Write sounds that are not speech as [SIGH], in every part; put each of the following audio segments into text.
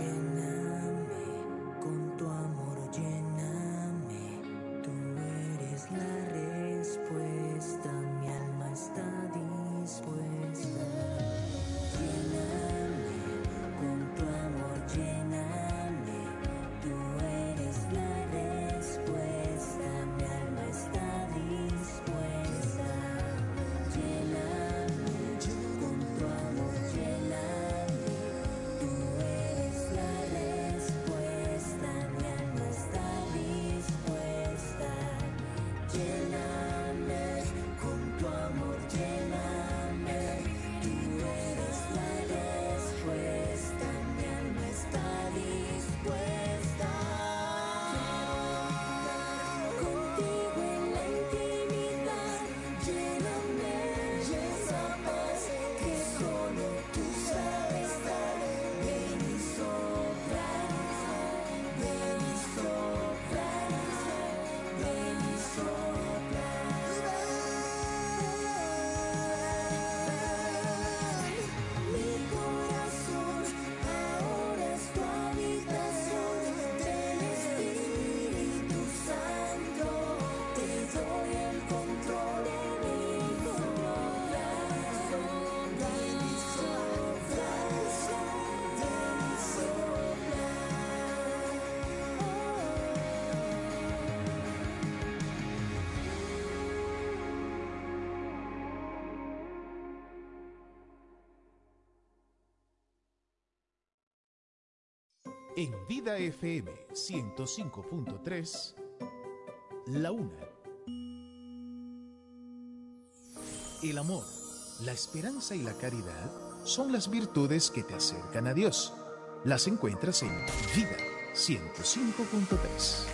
you now. En Vida FM 105.3, La Una. El amor, la esperanza y la caridad son las virtudes que te acercan a Dios. Las encuentras en Vida 105.3.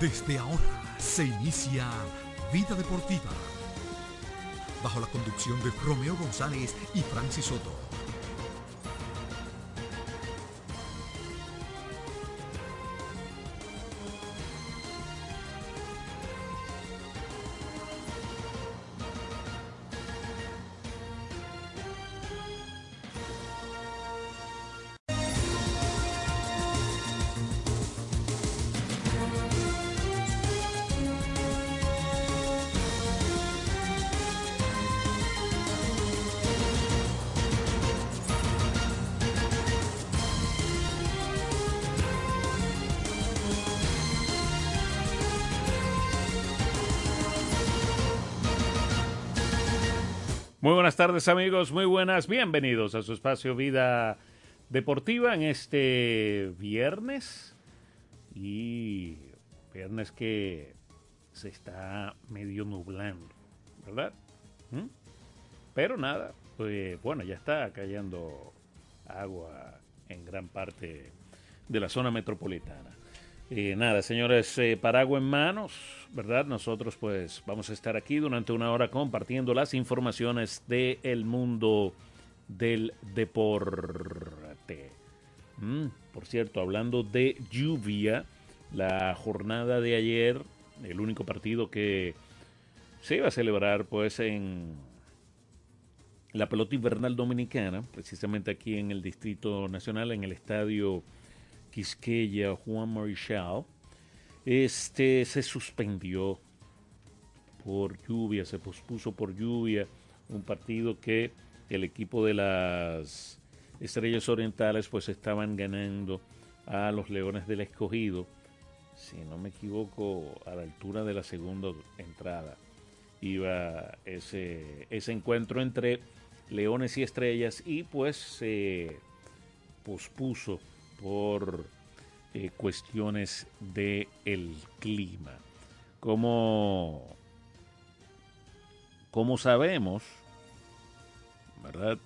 Desde ahora se inicia Vida Deportiva bajo la conducción de Romeo González y Francis Soto. Amigos, muy buenas, bienvenidos a su espacio Vida Deportiva en este viernes y viernes que se está medio nublando, ¿verdad? ¿Mm? Pero nada, pues bueno, ya está cayendo agua en gran parte de la zona metropolitana. Y nada, señores, eh, paraguas en manos, ¿verdad? Nosotros pues vamos a estar aquí durante una hora compartiendo las informaciones del mundo del deporte. Mm, por cierto, hablando de lluvia, la jornada de ayer, el único partido que se iba a celebrar pues en la pelota invernal dominicana, precisamente aquí en el Distrito Nacional, en el estadio Quisqueya, Juan Marichal, este se suspendió por lluvia, se pospuso por lluvia, un partido que el equipo de las Estrellas Orientales pues estaban ganando a los Leones del Escogido, si no me equivoco, a la altura de la segunda entrada. Iba ese, ese encuentro entre Leones y Estrellas y pues se pospuso por eh, cuestiones del el clima. Como, como sabemos, ¿verdad?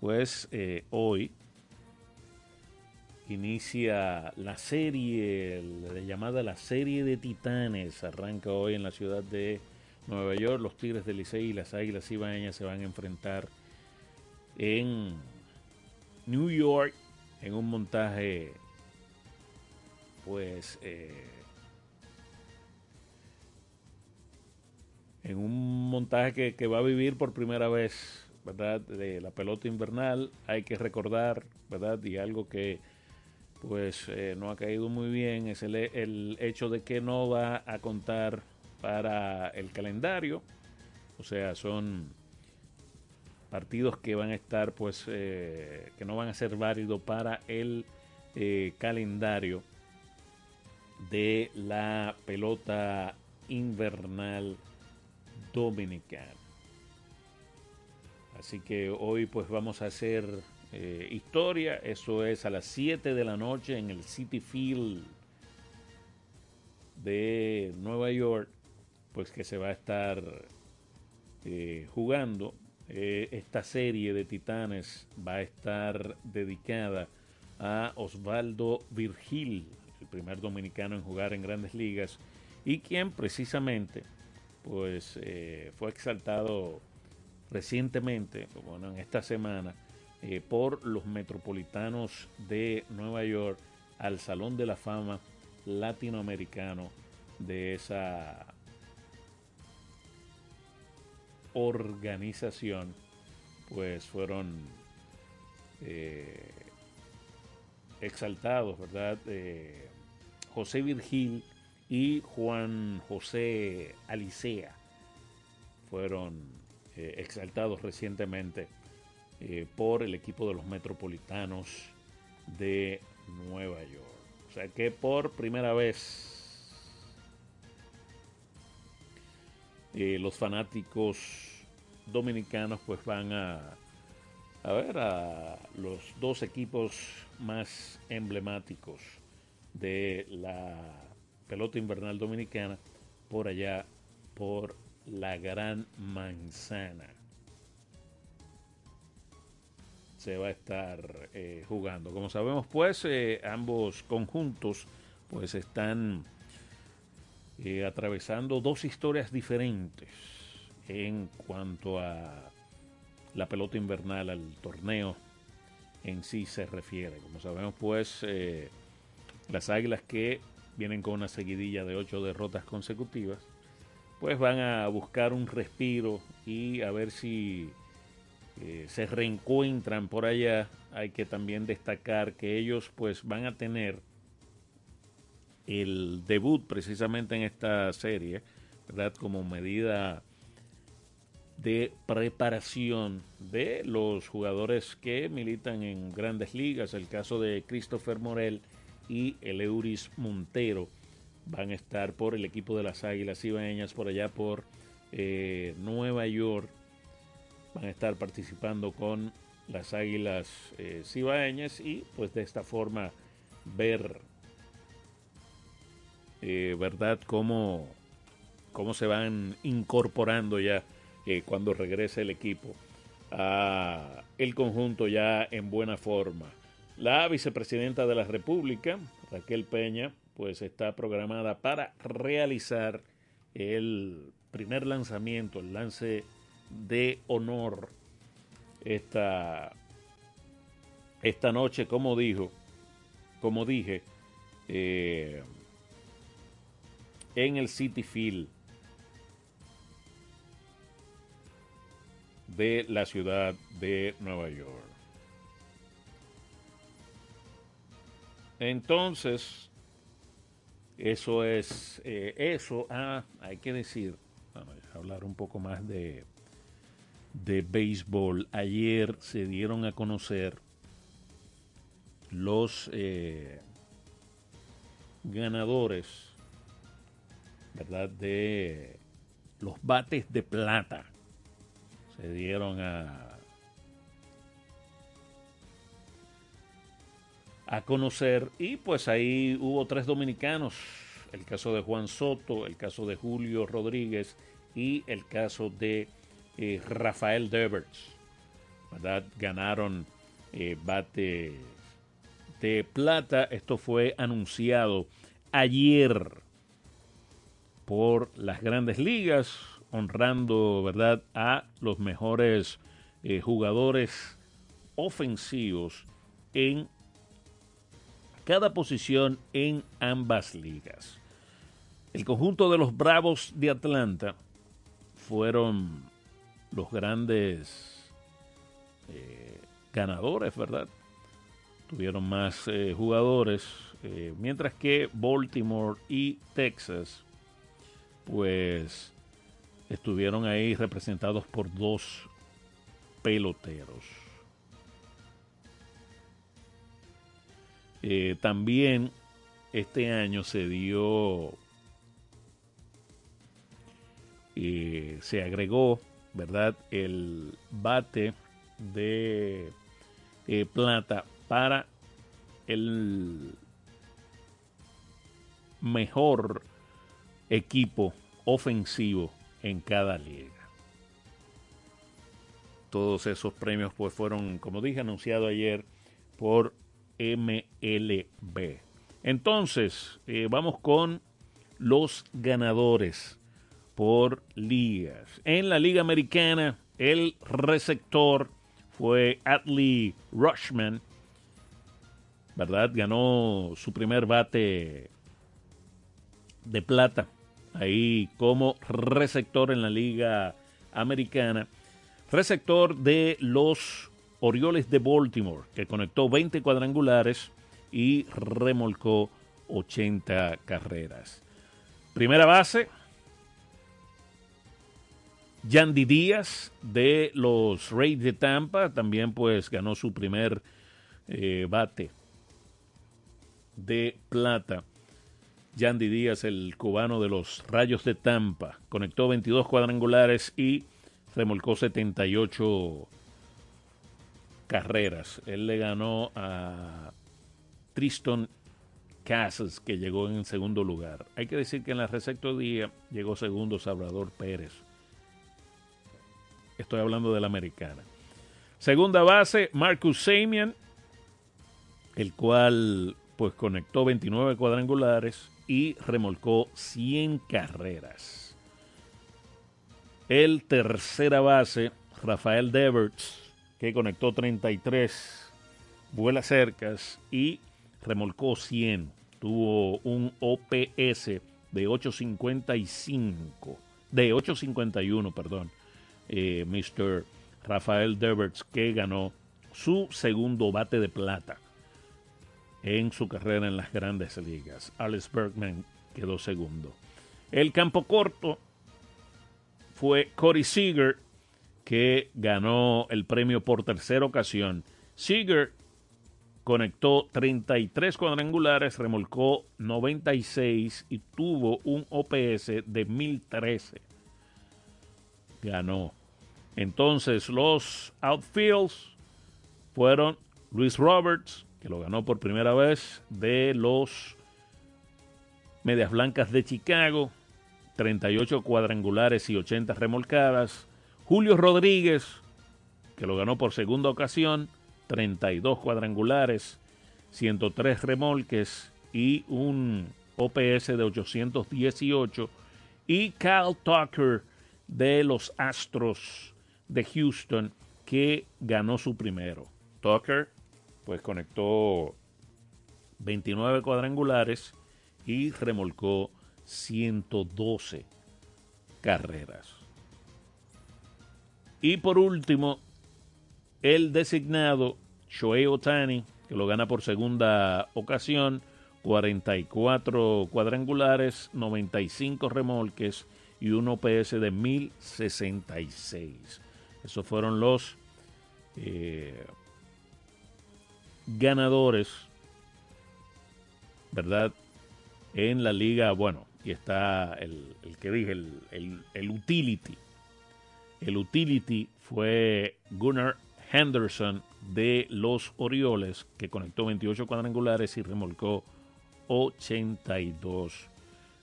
Pues eh, hoy inicia la serie, la llamada la serie de titanes, arranca hoy en la ciudad de Nueva York, los Tigres del Licey y las Águilas Ibaeñas se van a enfrentar en New York en un montaje pues eh, en un montaje que, va a vivir por primera vez, ¿verdad? De la pelota invernal. Hay que recordar, ¿verdad? Y algo que pues eh, no ha caído muy bien es el, el, hecho de que no va a contar para el calendario. O sea, son partidos que van a estar, pues, eh, que no van a ser válidos para el eh, calendario de la pelota invernal dominicana. Así que hoy pues vamos a hacer eh, historia. Eso es a las 7 de la noche en el City Field de Nueva York. Pues que se va a estar jugando. Eh, esta serie de titanes va a estar dedicada a Osvaldo Virgil, el primer dominicano en jugar en grandes ligas y quien precisamente pues fue exaltado recientemente, bueno, en esta semana, eh, por los metropolitanos de Nueva York al Salón de la Fama latinoamericano de esa organización, pues fueron eh, exaltados, ¿verdad? Eh, José Virgil y Juan José Alicea fueron exaltados recientemente eh, por el equipo de los Metropolitanos de Nueva York. O sea que por primera vez eh, los fanáticos dominicanos pues van a, a ver a los dos equipos más emblemáticos de la pelota invernal dominicana por allá por la Gran Manzana se va a estar eh, jugando. Como sabemos, pues eh, ambos conjuntos pues están eh, atravesando dos historias diferentes en cuanto a la pelota invernal, al torneo en sí se refiere. Como sabemos, pues las águilas que vienen con una seguidilla de ocho derrotas consecutivas, pues van a buscar un respiro y a ver si eh, se reencuentran por allá, hay que también destacar que ellos pues van a tener el debut precisamente en esta serie, ¿verdad? Como medida de preparación de los jugadores que militan en grandes ligas, el caso de Christopher Morel y el Euris Montero van a estar por el equipo de las Águilas Ibaeñas por allá por eh, Nueva York van a estar participando con las águilas eh, cibaeñas y pues de esta forma ver eh, verdad cómo, cómo se van incorporando ya eh, cuando regrese el equipo a el conjunto ya en buena forma. La vicepresidenta de la república Raquel Peña pues está programada para realizar el primer lanzamiento el lance de honor esta, esta noche, como dijo, como dije, eh, en el City Field de la ciudad de Nueva York. Entonces, eso es, eh, eso, ah, hay que decir, vamos a hablar un poco más de, de béisbol. Ayer se dieron a conocer los eh, ganadores, ¿verdad? De los bates de plata. Se dieron a, a conocer y pues ahí hubo tres dominicanos. El caso de Juan Soto, el caso de Julio Rodríguez y el caso de eh, Rafael Devers, ¿verdad? Ganaron eh, bate de plata. Esto fue anunciado ayer por las grandes ligas, honrando, ¿verdad?, a los mejores eh, jugadores ofensivos en cada posición en ambas ligas. El conjunto de los Bravos de Atlanta fueron los grandes eh, ganadores, ¿verdad? Tuvieron más eh, jugadores, mientras que Baltimore y Texas, pues estuvieron ahí representados por dos peloteros. también este año se dio y se agregó, ¿verdad? El bate de eh, plata para el mejor equipo ofensivo en cada liga. Todos esos premios pues fueron, como dije, anunciados ayer por MLB. Entonces, eh, vamos con los ganadores por ligas. En la Liga Americana, el receptor fue Atlee Rushman, ¿verdad? Ganó su primer bate de plata ahí como receptor en la Liga Americana. Receptor de los Orioles de Baltimore, que conectó 20 cuadrangulares y remolcó 80 carreras. Primera base, Yandy Díaz de los Rays de Tampa también pues ganó su primer eh, bate de plata. Yandy Díaz, el cubano de los Rayos de Tampa, conectó 22 cuadrangulares y remolcó 78 carreras. Él le ganó a Tristan Casas, que llegó en segundo lugar. Hay que decir que en la recepto día llegó segundo Salvador Pérez Estoy hablando de la americana. Segunda base, Marcus Samian, el cual pues conectó 29 cuadrangulares y remolcó 100 carreras. El tercera base, Rafael Deverts, que conectó 33 vuelas cercas y remolcó 100. Tuvo un OPS de 855, de 851, perdón eh, Mr. Rafael Deverts, que ganó su segundo bate de plata en su carrera en las grandes ligas. Alex Bergman quedó segundo. El campo corto fue Cody Seager, que ganó el premio por tercera ocasión. Seager conectó 33 cuadrangulares, remolcó 96 y tuvo un OPS de 1013 ganó. Entonces los outfields fueron Luis Roberts, que lo ganó por primera vez, de los Medias Blancas de Chicago, 38 cuadrangulares y 80 remolcadas. Julio Rodríguez, que lo ganó por segunda ocasión, 32 cuadrangulares, 103 remolques y un OPS de 818. Y Cal Tucker, de los Astros de Houston que ganó su primero. Tucker pues conectó 29 cuadrangulares y remolcó 112 carreras. Y por último, el designado Shohei Otani, que lo gana por segunda ocasión, 44 cuadrangulares, 95 remolques y un OPS de 1066. Esos fueron los eh, ganadores, ¿verdad? En la liga, bueno, y está el, que dije, el, el, utility. El utility fue Gunnar Henderson de los Orioles, que conectó 28 cuadrangulares y remolcó 82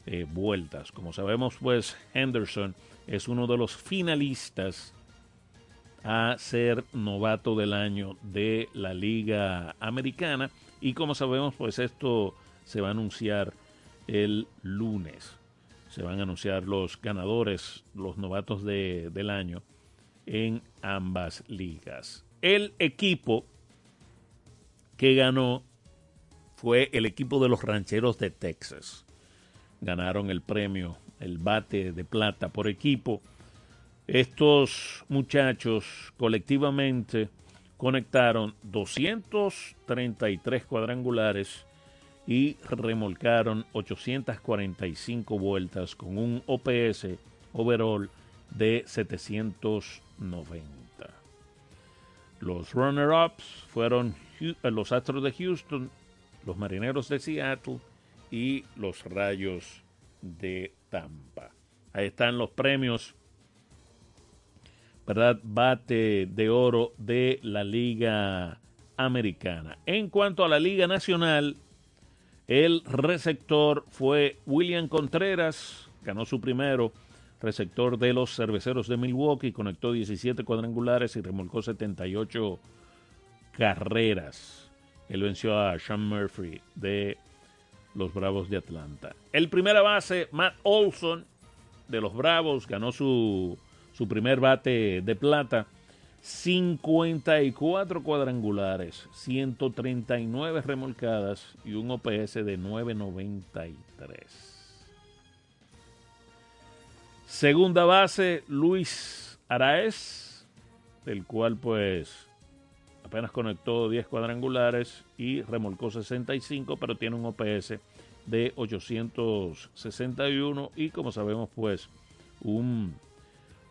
eh, vueltas. Como sabemos, pues Henderson es uno de los finalistas a ser novato del año de la Liga Americana. Y como sabemos, pues esto se va a anunciar el lunes. Se van a anunciar los ganadores, los novatos del año en ambas ligas. El equipo que ganó fue el equipo de los Rancheros de Texas ganaron el premio, el bate de plata por equipo. Estos muchachos colectivamente conectaron 233 cuadrangulares y remolcaron 845 vueltas con un OPS overall de 790. Los runner-ups fueron eh, los Astros de Houston, los Marineros de Seattle y los Rayos de Tampa. Ahí están los premios, ¿verdad? Bate de oro de la Liga Americana. En cuanto a la Liga Nacional, el receptor fue William Contreras, ganó su primero receptor de los cerveceros de Milwaukee, conectó 17 cuadrangulares y remolcó 78 carreras. Él venció a Sean Murphy de los Bravos de Atlanta. El primera base, Matt Olson, de los Bravos, ganó su, su primer bate de plata. 54 cuadrangulares, 139 remolcadas y un OPS de 993. Segunda base, Luis Araez, del cual pues apenas conectó 10 cuadrangulares y remolcó 65, pero tiene un OPS de 861 y como sabemos pues un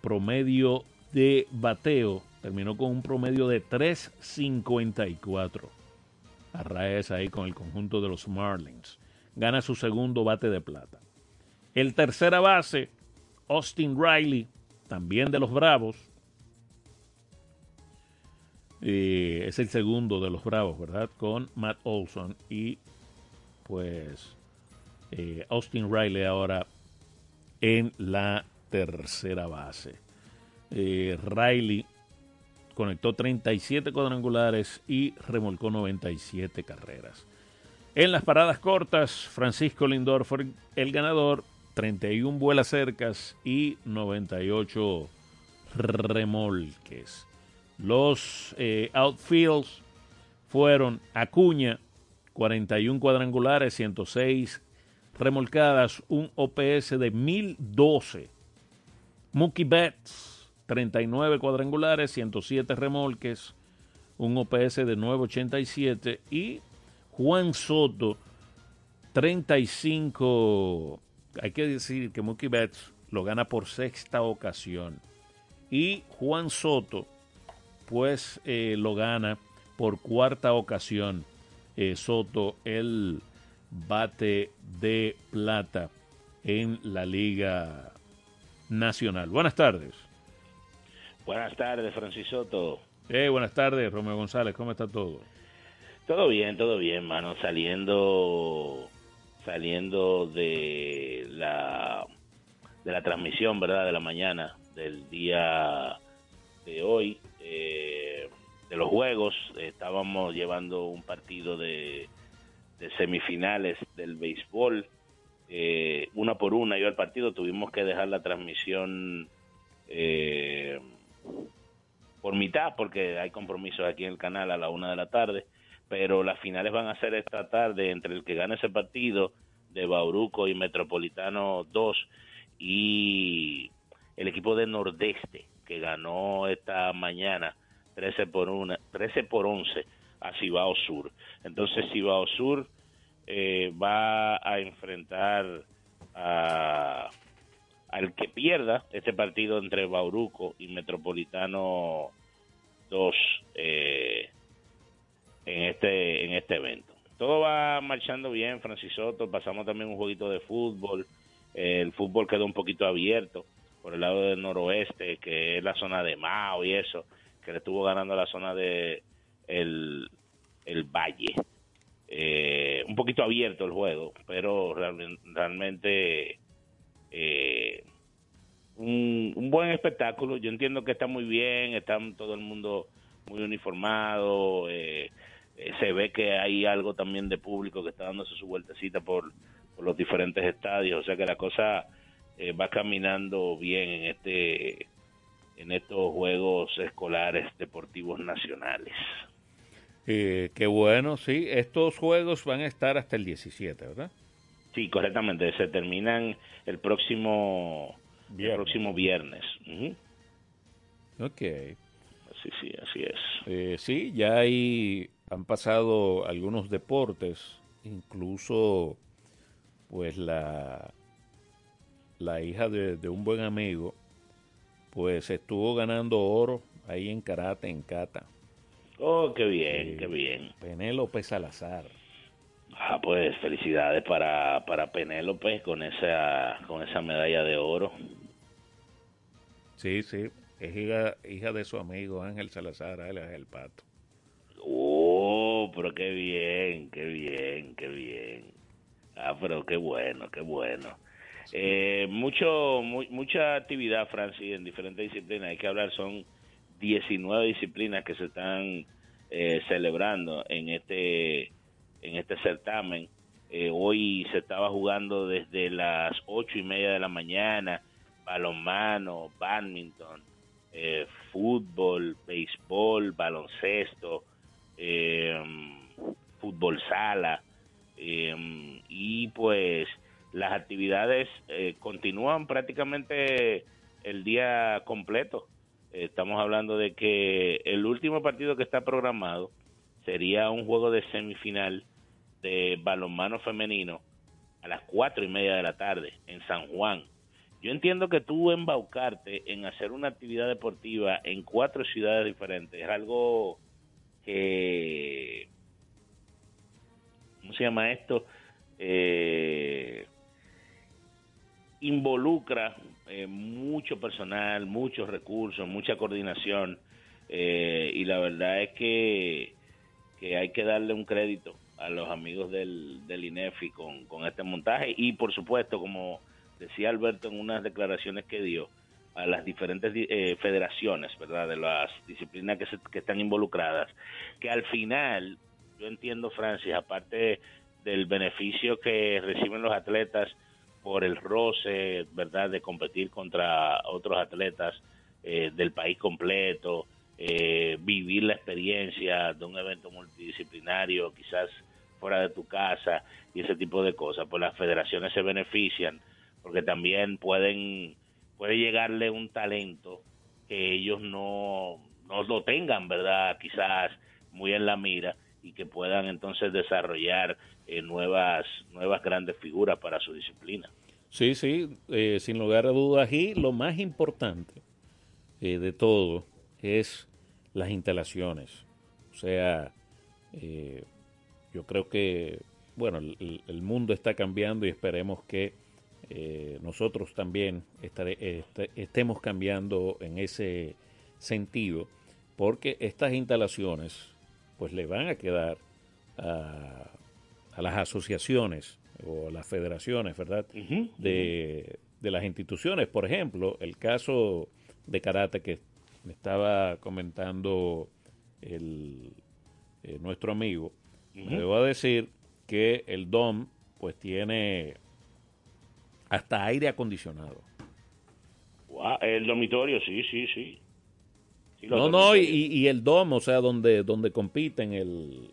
promedio de bateo, terminó con un promedio de 354. Arraez ahí con el conjunto de los Marlins. Gana su segundo bate de plata. El tercera base, Austin Riley, también de los Bravos. Eh, es el segundo de los Bravos, ¿verdad? Con Matt Olson y pues eh, Austin Riley ahora en la tercera base. Eh, Riley conectó 37 cuadrangulares y remolcó 97 carreras. En las paradas cortas, Francisco Lindor fue el ganador 31 vuelas cercas y 98 remolques. Los eh, outfields fueron Acuña, 41 cuadrangulares, 106 remolcadas, un OPS de 1012. Mookie Betts, 39 cuadrangulares, 107 remolques, un OPS de 987. Y Juan Soto, 35 hay que decir que Mookie Betts lo gana por sexta ocasión. Y Juan Soto, pues eh, lo gana por cuarta ocasión. Eh, Soto, el bate de plata en la Liga Nacional. Buenas tardes. Buenas tardes, Francis Soto. Eh, buenas tardes, Romeo González. ¿Cómo está todo? Todo bien, todo bien, mano. Saliendo saliendo de la de la transmisión, ¿verdad? De la mañana del día de hoy, eh, de los juegos, estábamos llevando un partido de, de semifinales del béisbol, eh, una por una yo al partido, tuvimos que dejar la transmisión eh, por mitad porque hay compromisos aquí en el canal a la una de la tarde pero las finales van a ser esta tarde entre el que gane ese partido de Bauruco y Metropolitano 2 y el equipo de Nordeste que ganó esta mañana 13 por, una, 13 por 11 a Cibao Sur. Entonces Cibao Sur eh, va a enfrentar a, al que pierda este partido entre Bauruco y Metropolitano 2 eh, en este en este evento. Todo va marchando bien, Francis Soto. Pasamos también un jueguito de fútbol. El fútbol quedó un poquito abierto por el lado del noroeste, que es la zona de Mao y eso, que le estuvo ganando la zona de el, el Valle. Eh, un poquito abierto el juego, pero realmente eh, un, buen espectáculo. Yo entiendo que está muy bien, está todo el mundo muy uniformado, eh, eh, se ve que hay algo también de público que está dándose su vueltecita por, los diferentes estadios, o sea que la cosa eh, va caminando bien en este en estos juegos escolares deportivos nacionales. Qué bueno, sí. Estos juegos van a estar hasta el 17, ¿verdad? Sí, correctamente. Se terminan el próximo viernes. El próximo viernes. Ok. Sí, sí, así es. Eh, sí, ya ahí han pasado algunos deportes, incluso pues la, la hija de, de un buen amigo, pues estuvo ganando oro ahí en karate, en kata. Oh, qué bien, Eh, qué bien. Penélope Salazar. Ah, pues felicidades para, para Penélope con esa, con esa medalla de oro. Sí, sí, es hija, hija de su amigo Ángel Salazar, alias El Pato. Oh, pero qué bien, qué bien, qué bien. Ah, pero qué bueno, qué bueno. Eh, mucho, mu- mucha actividad, Francis, en diferentes disciplinas. Hay que hablar, son 19 disciplinas que se están eh, celebrando en este, en este certamen. Eh, hoy se estaba jugando desde las ocho y media de la mañana, balonmano, badminton, eh, fútbol, béisbol, baloncesto, eh, fútbol sala eh, y pues las actividades eh, continúan prácticamente el día completo. Estamos hablando de que el último partido que está programado sería un juego de semifinal de balonmano femenino a las cuatro y media de la tarde en San Juan. Yo entiendo que tú embaucarte en hacer una actividad deportiva en cuatro ciudades diferentes es algo que ¿cómo se llama esto? Eh, involucra eh, mucho personal, muchos recursos, mucha coordinación eh, y la verdad es que, que hay que darle un crédito a los amigos del, del INEFI con, con este montaje y por supuesto, como decía Alberto en unas declaraciones que dio, a las diferentes di- eh, federaciones, ¿verdad? De las disciplinas que, se- que están involucradas, que al final, yo entiendo, Francis, aparte del beneficio que reciben los atletas por el roce, ¿verdad? De competir contra otros atletas eh, del país completo, eh, vivir la experiencia de un evento multidisciplinario, quizás fuera de tu casa y ese tipo de cosas, pues las federaciones se benefician porque también pueden puede llegarle un talento que ellos no, no lo tengan, ¿verdad? Quizás muy en la mira y que puedan entonces desarrollar eh, nuevas nuevas grandes figuras para su disciplina. Sí, sí, eh, sin lugar a dudas. Y lo más importante eh, de todo es las instalaciones. O sea, yo creo que, bueno, el, mundo está cambiando y esperemos que nosotros también estare- este- estemos cambiando en ese sentido, porque estas instalaciones pues le van a quedar a, a las asociaciones o a las federaciones, ¿verdad? de, de las instituciones. Por ejemplo, el caso de karate que me estaba comentando el, eh, nuestro amigo, Ujú. me debo a decir que el DOM pues tiene hasta aire acondicionado. El dormitorio, sí, sí, sí. Sí, No, no, y, el DOM, o sea, donde, donde compiten el...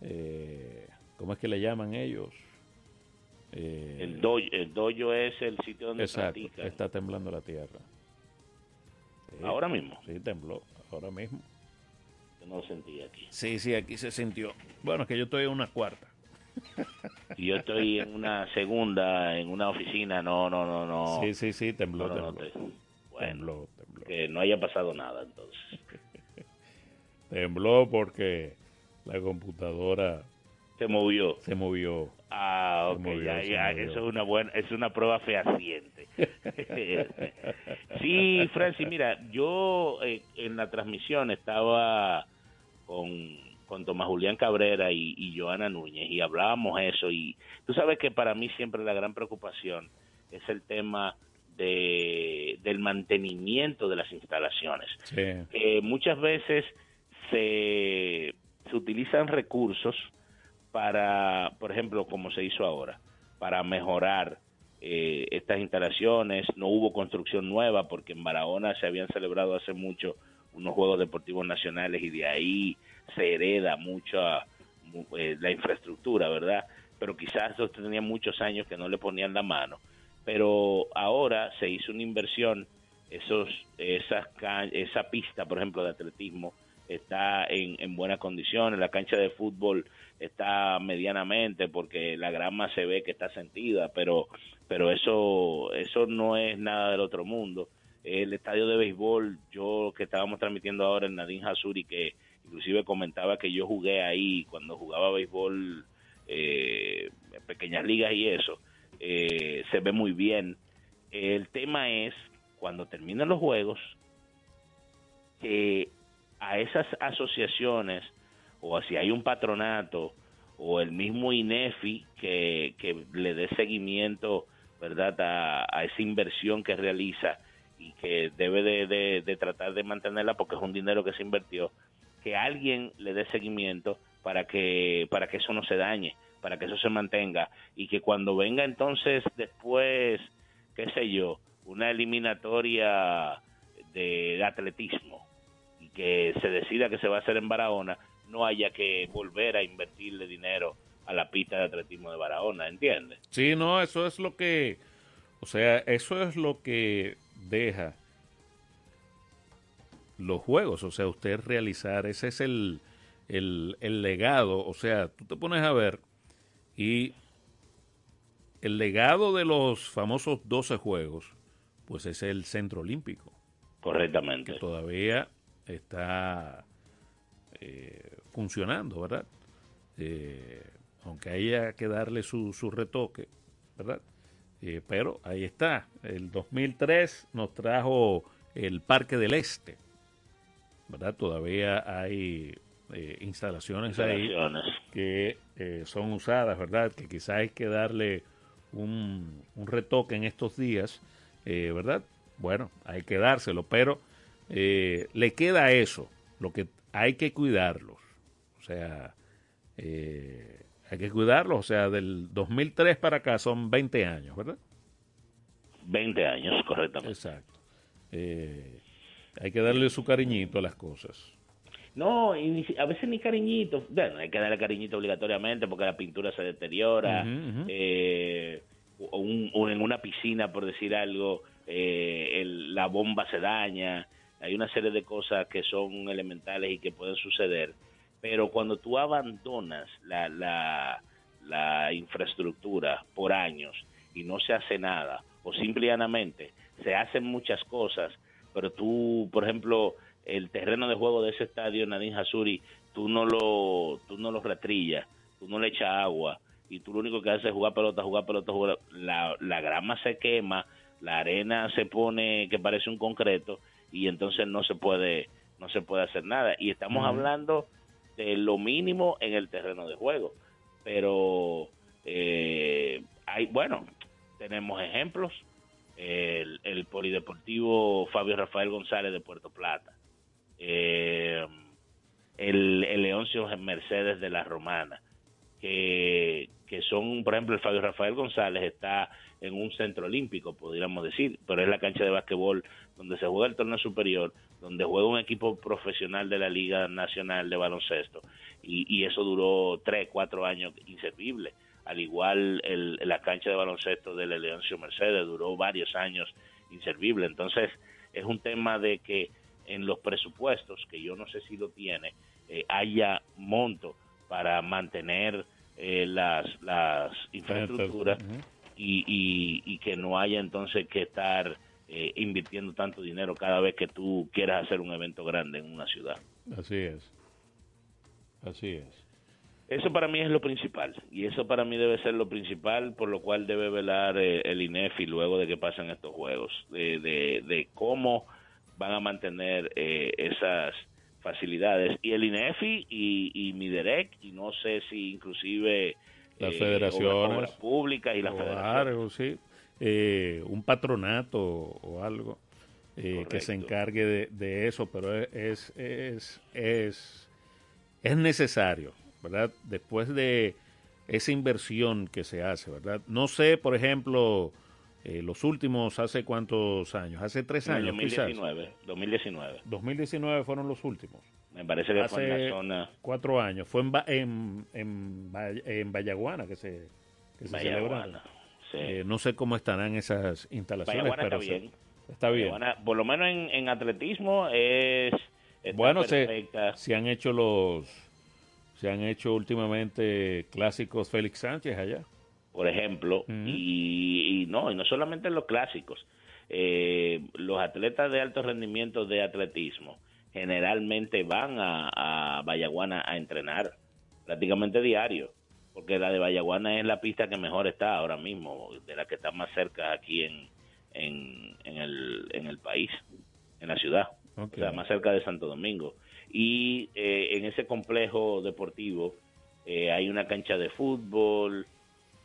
eh, ¿Cómo es que le llaman ellos? Eh, el dojo, el dojo es el sitio donde Exacto, practican. está temblando la tierra. Sí, Ahora mismo. Sí, tembló, ahora mismo. Yo no lo sentí aquí. Sí, sí, aquí se sintió. Bueno, es que yo estoy en una cuarta. [LAUGHS] Si yo estoy en una segunda, en una oficina, no, no, no, no. Sí, sí, sí, tembló, No, no, no, tembló. te- bueno, Tembló, tembló. que no haya pasado nada entonces. [LAUGHS] Tembló porque la computadora Se movió. se movió. Ah, ok, Se movió, ya, se ya, movió. eso es una buena, es una prueba fehaciente. [LAUGHS] sí, Francis, mira, yo eh, en la transmisión estaba con, con Tomás Julián Cabrera y, y Joana Núñez y hablábamos eso y tú sabes que para mí siempre la gran preocupación es el tema de, del mantenimiento de las instalaciones Sí, eh, muchas veces se, se utilizan recursos para, por ejemplo, como se hizo ahora, para mejorar eh, estas instalaciones. No hubo construcción nueva porque en Barahona se habían celebrado hace mucho unos Juegos Deportivos Nacionales y de ahí se hereda mucha mu- eh, la infraestructura, ¿verdad? Pero quizás eso tenía muchos años que no le ponían la mano. Pero ahora se hizo una inversión esos, esas, esa pista, por ejemplo, de atletismo está en, en buenas condiciones, la cancha de fútbol está medianamente porque la grama se ve que está sentida, pero, pero eso, eso no es nada del otro mundo. El estadio de béisbol, yo que estábamos transmitiendo ahora en Nadine Hasuri, que inclusive comentaba que yo jugué ahí cuando jugaba béisbol eh, pequeñas ligas y eso, eh, se ve muy bien. El tema es, cuando terminan los juegos, que a esas asociaciones o si hay un patronato o el mismo INEFI que, que le dé seguimiento verdad a, esa inversión que realiza y que debe de, de, tratar de mantenerla porque es un dinero que se invirtió que alguien le dé seguimiento para que para que eso no se dañe para que eso se mantenga y que cuando venga entonces después qué sé yo una eliminatoria de atletismo y que se decida que se va a hacer en Barahona no haya que volver a invertirle dinero a la pista de atletismo de Barahona, ¿entiendes? Sí, no, eso es lo que, o sea, eso es lo que deja los juegos, o sea, usted realizar, ese es el, el, el legado, o sea, tú te pones a ver y el legado de los famosos 12 juegos, pues es el centro olímpico. Correctamente. Que todavía está eh, funcionando, ¿verdad? Eh, aunque haya que darle su, su retoque, ¿verdad? Eh, pero ahí está. El 2003 nos trajo el Parque del Este, ¿verdad? Todavía hay instalaciones, ahí que son usadas, ¿verdad? Que quizás hay que darle un, un retoque en estos días, ¿verdad? Bueno, hay que dárselo, pero le queda eso, lo que hay que cuidarlos. O sea, eh, hay que cuidarlos. O sea, del 2003 para acá son 20 años, ¿verdad? 20 años, correctamente. Exacto. Eh, hay que darle su cariñito a las cosas. No, y a veces ni cariñito. Bueno, hay que darle cariñito obligatoriamente porque la pintura se deteriora. Eh, o, en una piscina, por decir algo, la bomba se daña hay una serie de cosas que son elementales y que pueden suceder, pero cuando tú abandonas la, la, la infraestructura por años y no se hace nada, o simplemente se hacen muchas cosas, pero tú, por ejemplo, el terreno de juego de ese estadio Nadine Hasuri, tú no lo, tú no lo retrillas, tú no le echas agua, y tú lo único que haces es jugar pelota, jugar pelota, jugar, la, la grama se quema, la arena se pone que parece un concreto y entonces no se puede no se puede hacer nada. Y estamos hablando de lo mínimo en el terreno de juego. Pero eh, hay bueno tenemos ejemplos. El, el, polideportivo Fabio Rafael González de Puerto Plata eh, el, el Leoncio Mercedes de la Romana que, que son por ejemplo el Fabio Rafael González está en un centro olímpico, podríamos decir, pero es la cancha de básquetbol donde se juega el torneo superior, donde juega un equipo profesional de la Liga Nacional de Baloncesto, y, eso duró tres, cuatro años inservible. Al igual el, la cancha de baloncesto de Leoncio Mercedes duró varios años inservible. Entonces, es un tema de que en los presupuestos, que yo no sé si lo tiene, eh, haya monto para mantener eh, las, las infraestructuras y, y, que no haya entonces que estar eh, invirtiendo tanto dinero cada vez que tú quieras hacer un evento grande en una ciudad. Así es. Así es. Eso para mí es lo principal y eso para mí debe ser lo principal por lo cual debe velar eh, el INEFI luego de que pasen estos juegos, de, de, cómo van a mantener eh, esas facilidades. Y el INEFI y, y Miderec, y no sé si inclusive las eh, federaciones públicas y las federaciones. sí. Eh, un patronato o algo eh, que se encargue de, de, eso, pero es, es, es, es necesario, ¿verdad? Después de esa inversión que se hace, ¿verdad? No sé, por ejemplo, los últimos, ¿hace cuántos años? ¿Hace tres años? 2019, 2019. 2019 fueron los últimos. Me parece que fue en la zona. Cuatro años. Fue en, en, en, en Vallaguana que se, que se Vallaguana, eh, no sé cómo estarán esas instalaciones. Vallaguana pero está bien. Está bien. por lo menos en, atletismo es bueno, se, se, han hecho los se han hecho últimamente clásicos Félix Sánchez allá. Por ejemplo, y, no, y no solamente los clásicos. Eh, los atletas de alto rendimiento de atletismo generalmente van a, a Vallaguana a entrenar prácticamente diario, porque la de Vallaguana es la pista que mejor está ahora mismo, de la que está más cerca aquí en, en, en, el, en el país, en la ciudad, o sea, más cerca de Santo Domingo. Y eh, en ese complejo deportivo eh, hay una cancha de fútbol,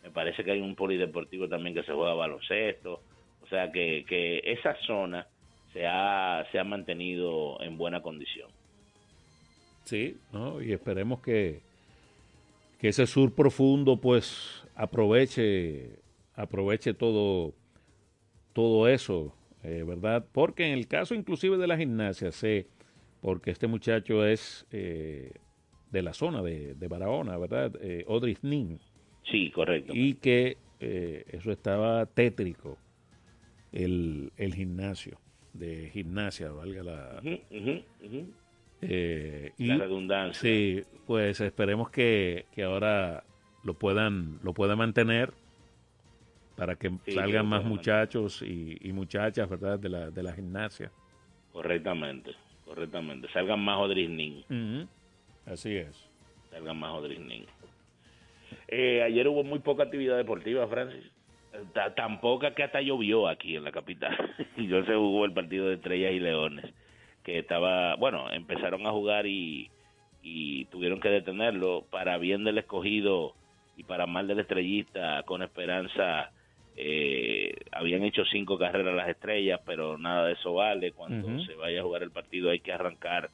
me parece que hay un polideportivo también que se juega baloncesto, o sea que, que esa zona se ha, se ha mantenido en buena condición. Sí, ¿no? y esperemos que, que ese sur profundo pues aproveche, aproveche todo, todo eso, eh, ¿verdad? Porque en el caso inclusive de la gimnasia, sé, porque este muchacho es eh, de la zona de, Barahona, ¿verdad? Eh, Odris Nin. Sí, correcto. Y que eh, eso estaba tétrico, el, el gimnasio de gimnasia, valga la, eh, la redundancia. Sí, pues esperemos que, que, ahora lo puedan, lo puedan mantener para que salgan más muchachos y, y, muchachas, ¿verdad?, de la, de la gimnasia. Correctamente, correctamente. Salgan más Odrisnin. Así es. Salgan más Odrisnin. Eh, ayer hubo muy poca actividad deportiva, Francis tan poca que hasta llovió aquí en la capital. [LAUGHS] y yo se jugó el partido de Estrellas y Leones, que estaba, bueno, empezaron a jugar y, y tuvieron que detenerlo para bien del escogido y para mal del estrellista, con esperanza. Eh, habían hecho cinco carreras las estrellas, pero nada de eso vale. Cuando se vaya a jugar el partido hay que arrancar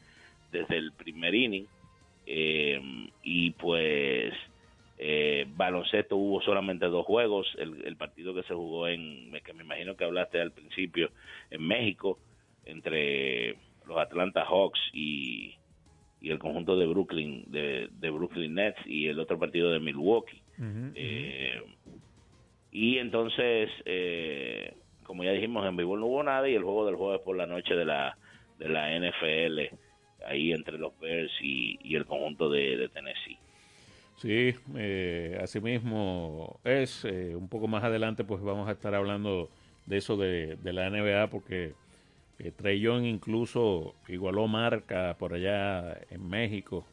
desde el primer inning. Eh, y pues eh, baloncesto hubo solamente dos juegos, el, partido que se jugó en, que me imagino que hablaste al principio, en México, entre los Atlanta Hawks y, y el conjunto de Brooklyn, de, Brooklyn Nets y el otro partido de Milwaukee. Eh, y entonces, eh, como ya dijimos, en vivo no hubo nada y el juego del jueves por la noche de la, de la NFL, ahí entre los Bears y, el conjunto de Tennessee. Sí, eh, asimismo es. Eh, un poco más adelante pues vamos a estar hablando de eso de, la NBA porque eh, Trey incluso igualó marca por allá en México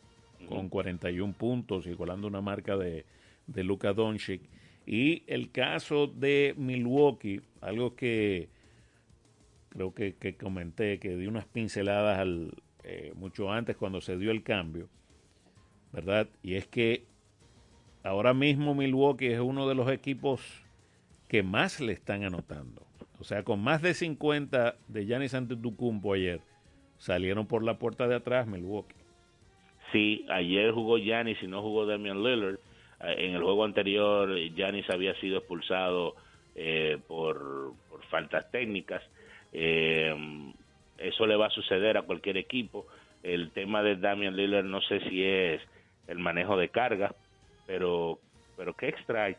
con 41 puntos, igualando una marca de, de Luka Doncic. Y el caso de Milwaukee, algo que creo que, comenté, que di unas pinceladas al, eh, mucho antes cuando se dio el cambio, ¿verdad? Y es que ahora mismo Milwaukee es uno de los equipos que más le están anotando. O sea, con más de 50 de Giannis Antetokounmpo ayer, salieron por la puerta de atrás Milwaukee. Sí, ayer jugó Giannis y no jugó Damian Lillard. Eh, en el juego anterior, Giannis había sido expulsado eh, por, faltas técnicas. Eh, eso le va a suceder a cualquier equipo. El tema de Damian Lillard no sé si es el manejo de carga, pero pero qué extraño,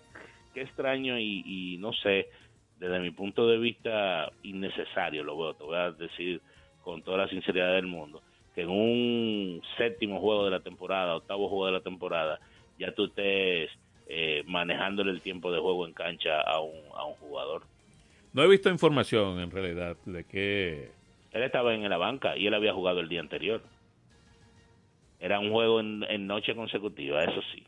qué extraño y, no sé, desde mi punto de vista innecesario lo veo, te voy a decir con toda la sinceridad del mundo, que en un séptimo juego de la temporada, octavo juego de la temporada, ya tú estés eh, manejándole el tiempo de juego en cancha a un, a un jugador. No he visto información en realidad de que... Él estaba en la banca y él había jugado el día anterior. Era un juego en noche consecutiva, eso sí.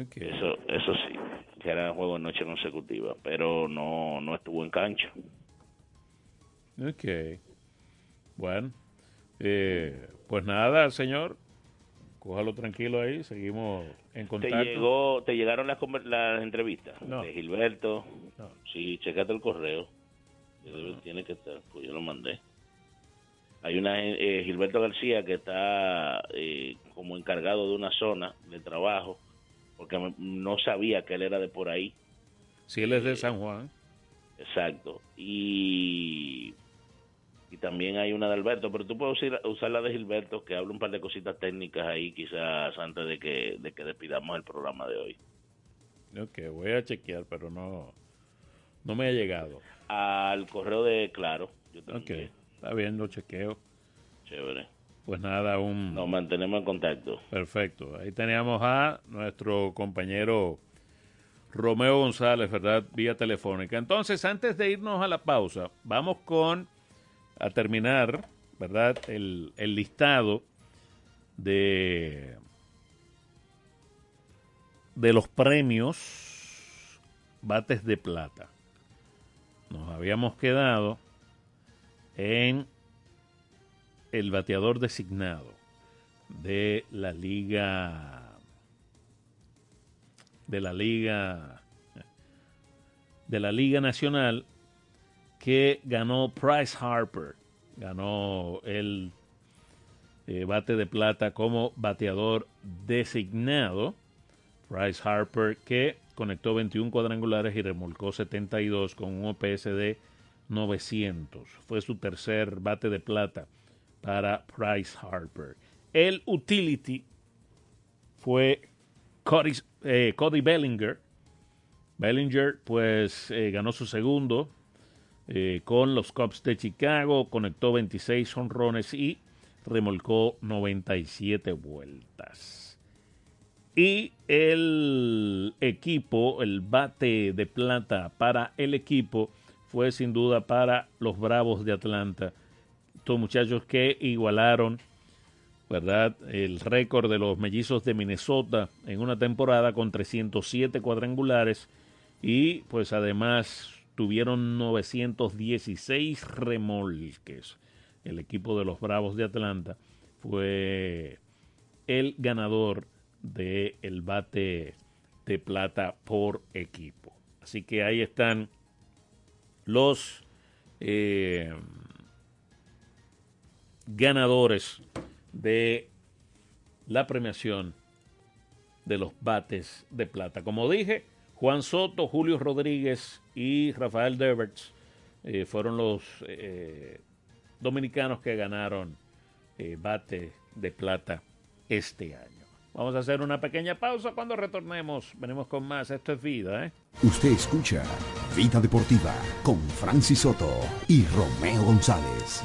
Eso, eso sí, que era juego en noche consecutiva, pero no, no estuvo en cancha. Ok. Bueno, eh, pues nada, señor, cójalo tranquilo ahí, seguimos en contacto. ¿Te, llegó, te llegaron las, las entrevistas de Gilberto? Sí, checate el correo. Tiene que estar, pues yo lo mandé. Hay una eh, Gilberto García que está eh, como encargado de una zona de trabajo porque no sabía que él era de por ahí. Sí, él es de eh, San Juan. Exacto. Y, y también hay una de Alberto, pero tú puedes usar, la de Gilberto, que habla un par de cositas técnicas ahí, quizás antes de que, de que despidamos el programa de hoy. Ok, voy a chequear, pero no, no me ha llegado. al correo de Claro. Yo ok, está bien, lo chequeo. Chévere. Pues nada, un... Nos mantenemos en contacto. Perfecto. Ahí teníamos a nuestro compañero Romeo González, ¿verdad? Vía telefónica. Entonces, antes de irnos a la pausa, vamos con, a terminar, ¿verdad? El, el listado de, de los premios bates de plata. Nos habíamos quedado en el bateador designado de la liga de la liga de la liga nacional que ganó Price Harper ganó el eh, bate de plata como bateador designado Price Harper que conectó 21 cuadrangulares y remolcó 72 con un OPS de 900 fue su tercer bate de plata para Price Harper. El utility fue Cody, eh, Bellinger. Bellinger pues eh, ganó su segundo eh, con los Cubs de Chicago, conectó 26 honrones y remolcó 97 vueltas. Y el equipo, el bate de plata para el equipo fue sin duda para los Bravos de Atlanta estos muchachos que igualaron, ¿verdad? El récord de los mellizos de Minnesota en una temporada con 307 cuadrangulares y pues además tuvieron 916 remolques. El equipo de los Bravos de Atlanta fue el ganador del el bate de plata por equipo. Así que ahí están los eh, ganadores de la premiación de los bates de plata. Como dije, Juan Soto, Julio Rodríguez y Rafael Deverts eh, fueron los eh, dominicanos que ganaron eh, bate de plata este año. Vamos a hacer una pequeña pausa. Cuando retornemos, venimos con más. Esto es vida, ¿eh? Usted escucha Vida Deportiva con Francis Soto y Romeo González.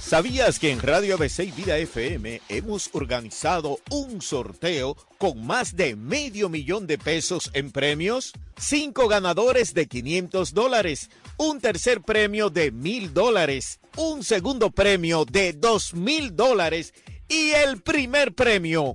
¿Sabías que en Radio ABC Vida FM hemos organizado un sorteo con más de medio millón de pesos en premios? Cinco ganadores de 500 dólares, un tercer premio de mil dólares, un segundo premio de dos mil dólares y el primer premio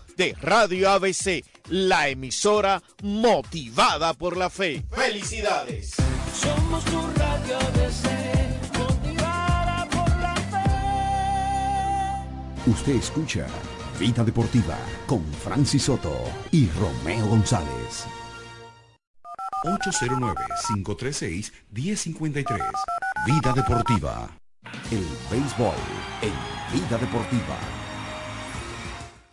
Radio ABC, la emisora motivada por la fe. ¡Felicidades! Somos tu Radio ABC, motivada por la fe. Usted escucha Vida Deportiva con Francis Soto y Romeo González. 809-536-1053. Vida Deportiva. El béisbol en Vida Deportiva.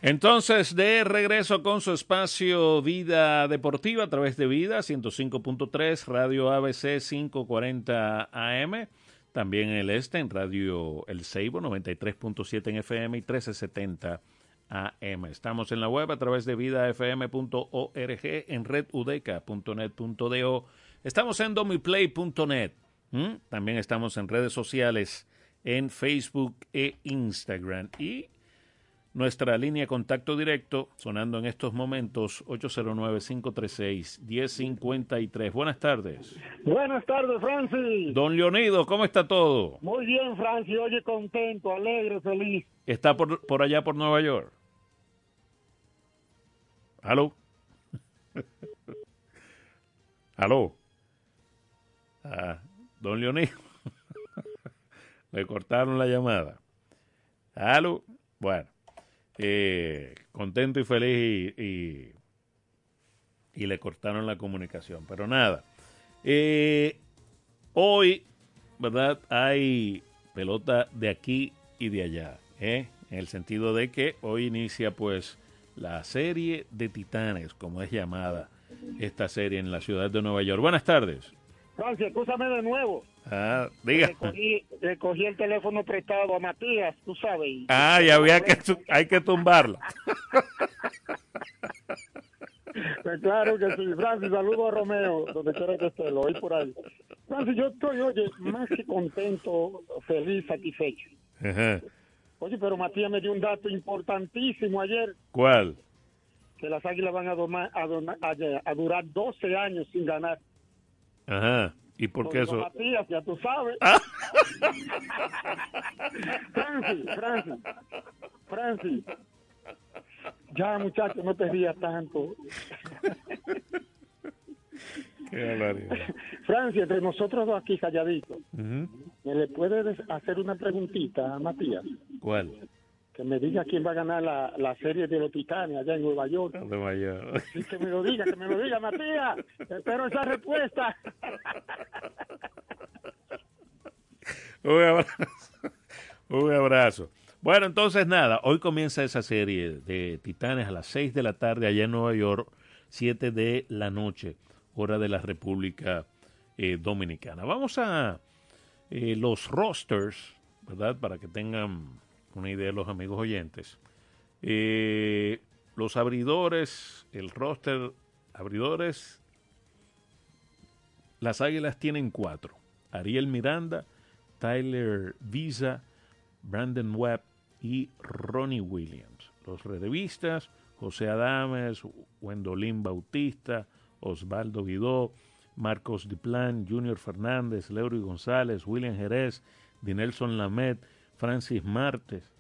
Entonces, de regreso con su espacio Vida Deportiva a través de Vida 105.3, Radio ABC 540 AM, también en el este en Radio El Seibo 93.7 en FM y 1370 AM. Estamos en la web a través de vidafm.org, en redudeca.net.do. Estamos en domiplay.net. También estamos en redes sociales, en Facebook e Instagram. Y nuestra línea de contacto directo, sonando en estos momentos, 809-536-1053. Buenas tardes. Buenas tardes, Francis. Don Leonido, ¿cómo está todo? Muy bien, Francis. Oye, contento, alegre, feliz. ¿Está por, por allá por Nueva York? ¿Aló? [LAUGHS] ¿Aló? Ah, don Leonido. [LAUGHS] Le cortaron la llamada. ¿Aló? Bueno, eh, contento y feliz y, y, y, le cortaron la comunicación. Pero nada. Eh, hoy, ¿verdad? Hay pelota de aquí y de allá. ¿eh? En el sentido de que hoy inicia pues la serie de Titanes, como es llamada esta serie en la ciudad de Nueva York. Buenas tardes. Francia, escúchame de nuevo. Ah, diga. Le cogí, le cogí, el teléfono prestado a Matías, tú sabes. Ah, ya había que, hay que tumbarla. pues claro que sí. Francis, saludo a Romeo, donde quiera que esté, lo oí por ahí. Francis, yo estoy, oye, más que contento, feliz, satisfecho. Ajá. Oye, pero Matías me dio un dato importantísimo ayer. ¿Cuál? Que las águilas van a, domar, a, a, a, durar 12 años sin ganar. Ajá. ¿Y por qué eso? Matías, ya tú sabes. Francis, Francis, Francis. Ya, muchacho, no te rías tanto. Qué Francia, entre nosotros dos aquí calladitos, uh -huh. ¿me le puedes hacer una preguntita a Matías? ¿Cuál? Que me diga quién va a ganar la, la serie de los Titanes allá en Nueva York. Nueva York. Sí, que me lo diga, que me lo diga, Matías. Espero esa respuesta. [LAUGHS] Un abrazo. Un abrazo. Bueno, entonces nada, hoy comienza esa serie de Titanes a las 6 de la tarde allá en Nueva York, 7 de la noche hora de la República eh, Dominicana. Vamos a eh, los rosters, ¿verdad? Para que tengan una idea los amigos oyentes. Eh, los abridores, el roster, abridores, las Águilas tienen cuatro. Ariel Miranda, Tyler Visa, Brandon Webb y Ronnie Williams. Los relevistas, José Adames, Wendolín Bautista, Osvaldo Guidó, Marcos Diplan, Junior Fernández, Leury González, William Jerez, Dinelson Lamet, Francis Martes,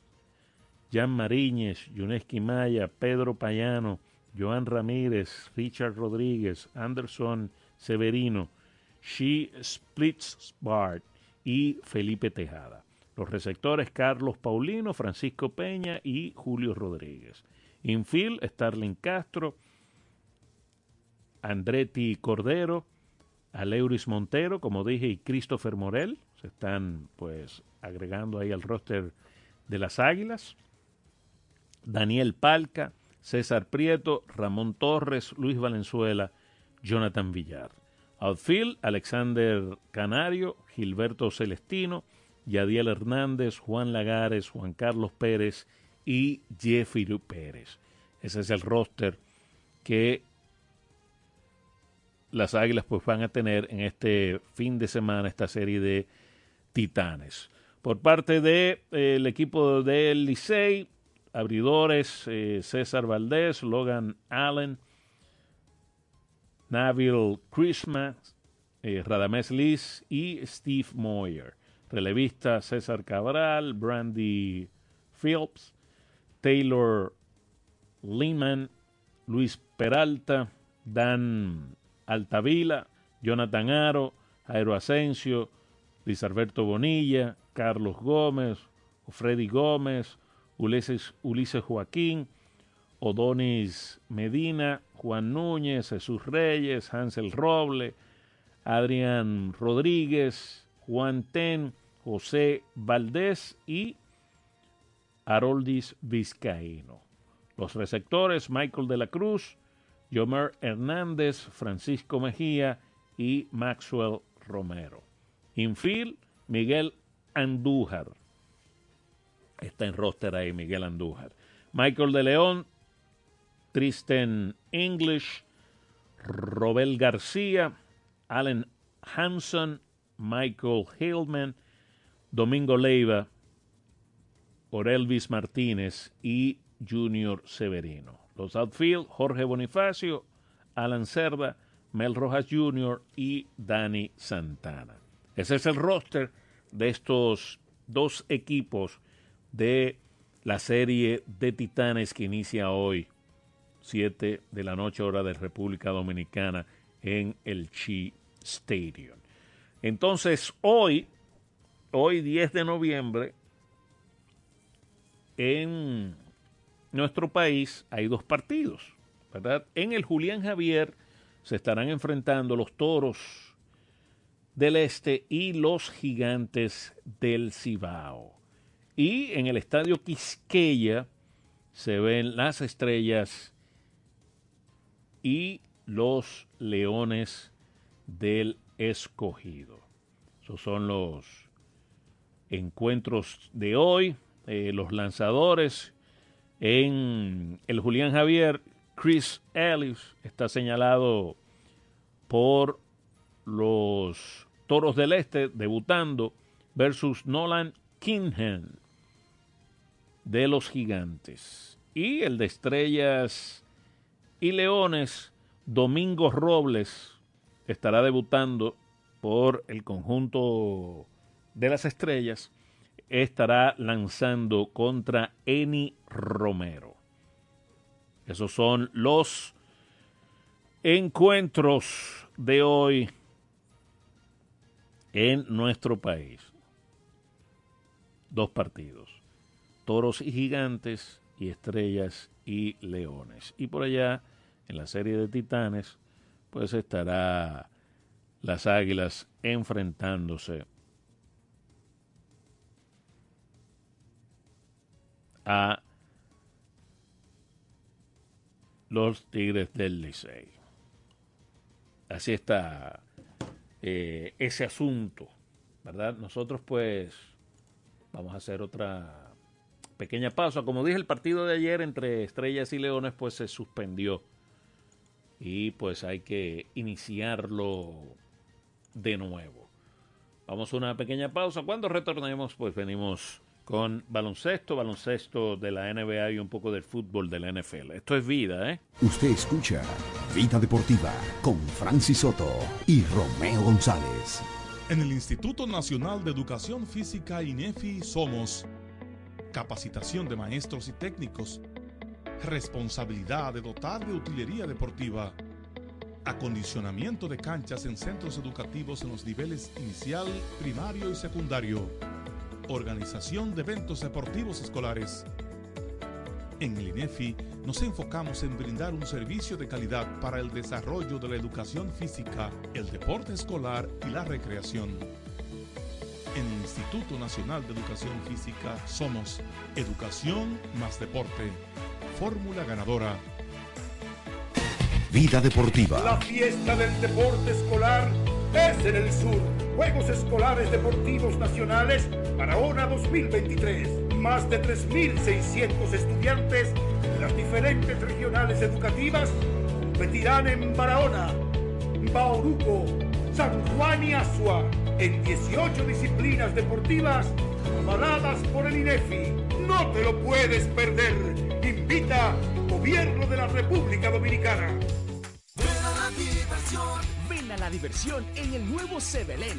Jan Mariñez, Yuneski Maya, Pedro Payano, Joan Ramírez, Richard Rodríguez, Anderson Severino, She Splitsbart y Felipe Tejada. Los receptores Carlos Paulino, Francisco Peña y Julio Rodríguez. Infield, Starling Castro, Andretti Cordero, Aleuris Montero, como dije, y Christopher Morel. Se están pues agregando ahí al roster de las Águilas. Daniel Palca, César Prieto, Ramón Torres, Luis Valenzuela, Jonathan Villar. Outfield, Alexander Canario, Gilberto Celestino, Yadiel Hernández, Juan Lagares, Juan Carlos Pérez y Jeffrey Pérez. Ese es el roster que las Águilas pues van a tener en este fin de semana esta serie de Titanes. Por parte del de, eh, equipo del Licey, abridores eh, César Valdés, Logan Allen, Nabil Christmas, eh, Radamés Liz y Steve Moyer. Relevista César Cabral, Brandy Phillips, Taylor Lehman, Luis Peralta, Dan Altavila, Jonathan Aro, Jairo Asensio, Luis Alberto Bonilla, Carlos Gómez, Freddy Gómez, Ulises, Ulises Joaquín, Odonis Medina, Juan Núñez, Jesús Reyes, Hansel Roble, Adrián Rodríguez, Juan Ten, José Valdés y Haroldis Vizcaíno. Los receptores, Michael de la Cruz, Yomer Hernández, Francisco Mejía y Maxwell Romero. Infield, Miguel Andújar. Está en roster ahí Miguel Andújar. Michael de León, Tristan English, Robel García, Allen Hanson, Michael Hillman, Domingo Leiva, Orelvis Martínez y Junior Severino. Los outfield, Jorge Bonifacio, Alan Cerda, Mel Rojas Jr. y Dani Santana. Ese es el roster de estos dos equipos de la serie de Titanes que inicia hoy, 7 de la noche hora de República Dominicana, en el Chi Stadium. Entonces, hoy, hoy 10 de noviembre, en nuestro país hay dos partidos, ¿verdad? En el Julián Javier se estarán enfrentando los toros del Este y los gigantes del Cibao. Y en el estadio Quisqueya se ven las estrellas y los leones del escogido. Esos son los encuentros de hoy. Eh, los lanzadores en el Julián Javier, Chris Ellis está señalado por los Toros del Este debutando versus Nolan Kingham de los Gigantes. Y el de Estrellas y Leones, Domingo Robles, estará debutando por el conjunto de las Estrellas estará lanzando contra Eni Romero. Esos son los encuentros de hoy en nuestro país. Dos partidos. Toros y gigantes y estrellas y leones. Y por allá, en la serie de titanes, pues estará las águilas enfrentándose a los Tigres del Licey. Así está eh, ese asunto, ¿verdad? Nosotros pues vamos a hacer otra pequeña pausa. Como dije, el partido de ayer entre Estrellas y Leones pues se suspendió y pues hay que iniciarlo de nuevo. Vamos a una pequeña pausa. Cuando retornemos pues venimos con baloncesto, baloncesto de la NBA y un poco del fútbol de la NFL. Esto es vida, ¿eh? Usted escucha Vida Deportiva con Francis Soto y Romeo González. En el Instituto Nacional de Educación Física INEFI somos capacitación de maestros y técnicos, responsabilidad de dotar de utilería deportiva, acondicionamiento de canchas en centros educativos en los niveles inicial, primario y secundario Organización de Eventos Deportivos Escolares. En el INEFI nos enfocamos en brindar un servicio de calidad para el desarrollo de la educación física, el deporte escolar y la recreación. En el Instituto Nacional de Educación Física somos Educación más Deporte. Fórmula ganadora. Vida Deportiva. La fiesta del deporte escolar es en el sur. Juegos Escolares Deportivos Nacionales Barahona 2023. Más de 3.600 estudiantes de las diferentes regionales educativas competirán en Barahona, Bauruco, San Juan y Asua en 18 disciplinas deportivas avaladas por el INEFI. No te lo puedes perder. Invita Gobierno de la República Dominicana la diversión en el nuevo Sebelén,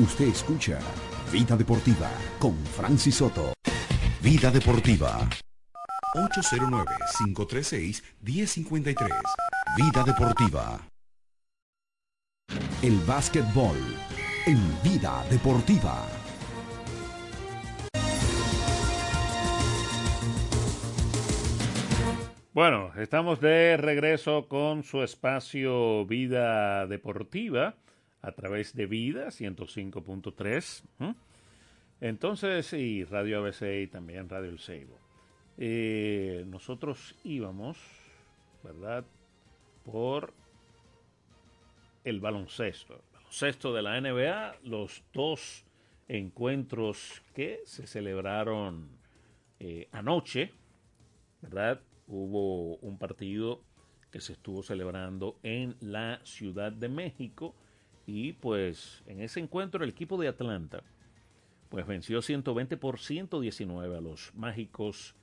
Usted escucha Vida Deportiva con Francis Soto. Vida Deportiva. 809-536-1053. Vida Deportiva. El básquetbol en Vida Deportiva. Bueno, estamos de regreso con su espacio Vida Deportiva a través de Vida 105.3. ¿m? Entonces, y Radio ABC y también Radio El Seibo. Eh, nosotros íbamos, ¿verdad? Por el baloncesto. Baloncesto de la NBA, los dos encuentros que se celebraron eh, anoche, ¿verdad? Hubo un partido que se estuvo celebrando en la Ciudad de México y pues en ese encuentro el equipo de Atlanta pues venció 120 por 119 a los mágicos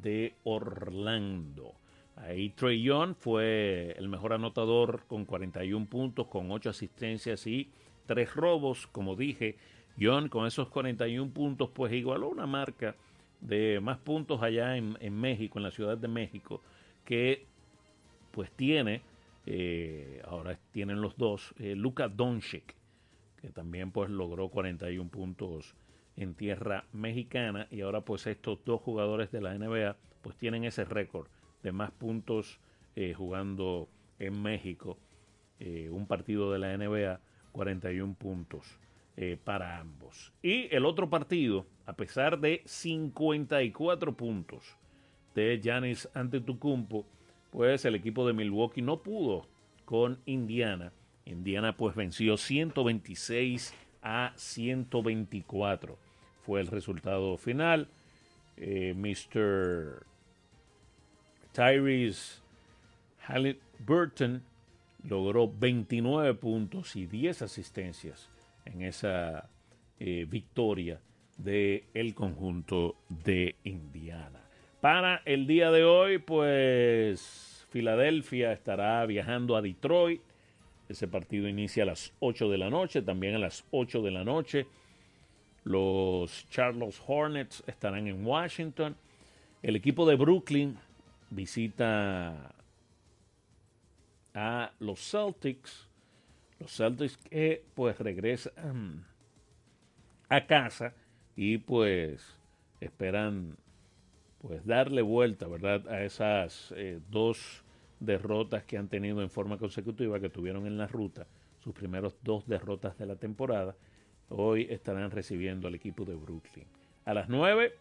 de Orlando. Ahí Trey Young fue el mejor anotador con 41 puntos, con 8 asistencias y 3 robos. Como dije, Young con esos 41 puntos pues igualó una marca de más puntos allá en, en México, en la Ciudad de México, que pues tiene, eh, ahora tienen los dos, eh, Luka Doncic, que también pues logró 41 puntos en tierra mexicana y ahora pues estos dos jugadores de la NBA pues tienen ese récord de más puntos eh, jugando en México eh, un partido de la NBA 41 puntos para ambos. Y el otro partido a pesar de 54 puntos de Giannis Antetokounmpo pues el equipo de Milwaukee no pudo con Indiana Indiana pues venció 126 a 124 fue el resultado final. Eh, Mr. Tyrese Halliburton logró 29 puntos y 10 asistencias en esa eh, victoria del el conjunto de Indiana. Para el día de hoy, pues Filadelfia estará viajando a Detroit. Ese partido inicia a las 8 de la noche, también a las 8 de la noche. Los Charlotte Hornets estarán en Washington. El equipo de Brooklyn visita a los Celtics. Los Celtics que pues regresan a casa y pues esperan pues darle vuelta, ¿verdad? A esas eh, dos derrotas que han tenido en forma consecutiva que tuvieron en la ruta, sus primeros dos derrotas de la temporada hoy estarán recibiendo al equipo de Brooklyn. A las 9,